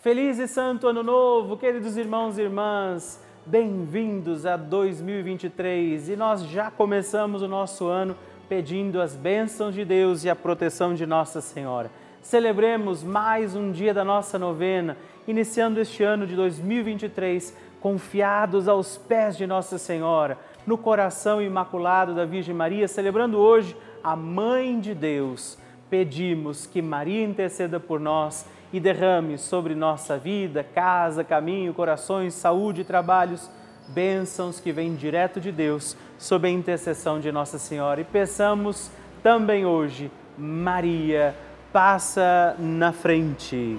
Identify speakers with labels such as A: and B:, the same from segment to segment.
A: Feliz e santo ano novo, queridos irmãos e irmãs. Bem-vindos a 2023 e nós já começamos o nosso ano pedindo as bênçãos de Deus e a proteção de Nossa Senhora. Celebremos mais um dia da nossa novena, iniciando este ano de 2023 confiados aos pés de Nossa Senhora, no coração imaculado da Virgem Maria, celebrando hoje a Mãe de Deus. Pedimos que Maria interceda por nós e derrame sobre nossa vida, casa, caminho, corações, saúde trabalhos, bênçãos que vêm direto de Deus, sob a intercessão de Nossa Senhora. E peçamos também hoje, Maria, passa na frente.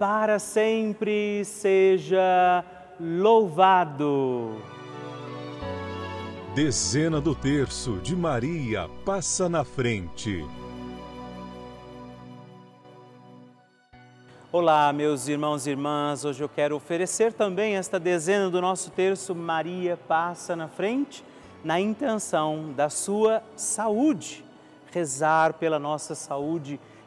A: para sempre seja louvado.
B: Dezena do terço de Maria passa na frente.
A: Olá, meus irmãos e irmãs. Hoje eu quero oferecer também esta dezena do nosso terço Maria passa na frente, na intenção da sua saúde, rezar pela nossa saúde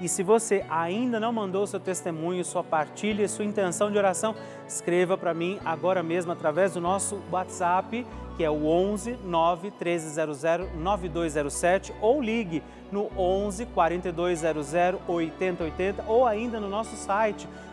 A: E se você ainda não mandou seu testemunho, sua partilha, sua intenção de oração, escreva para mim agora mesmo através do nosso WhatsApp, que é o 11 9 1300 9207 ou ligue no 11 4200 8080 ou ainda no nosso site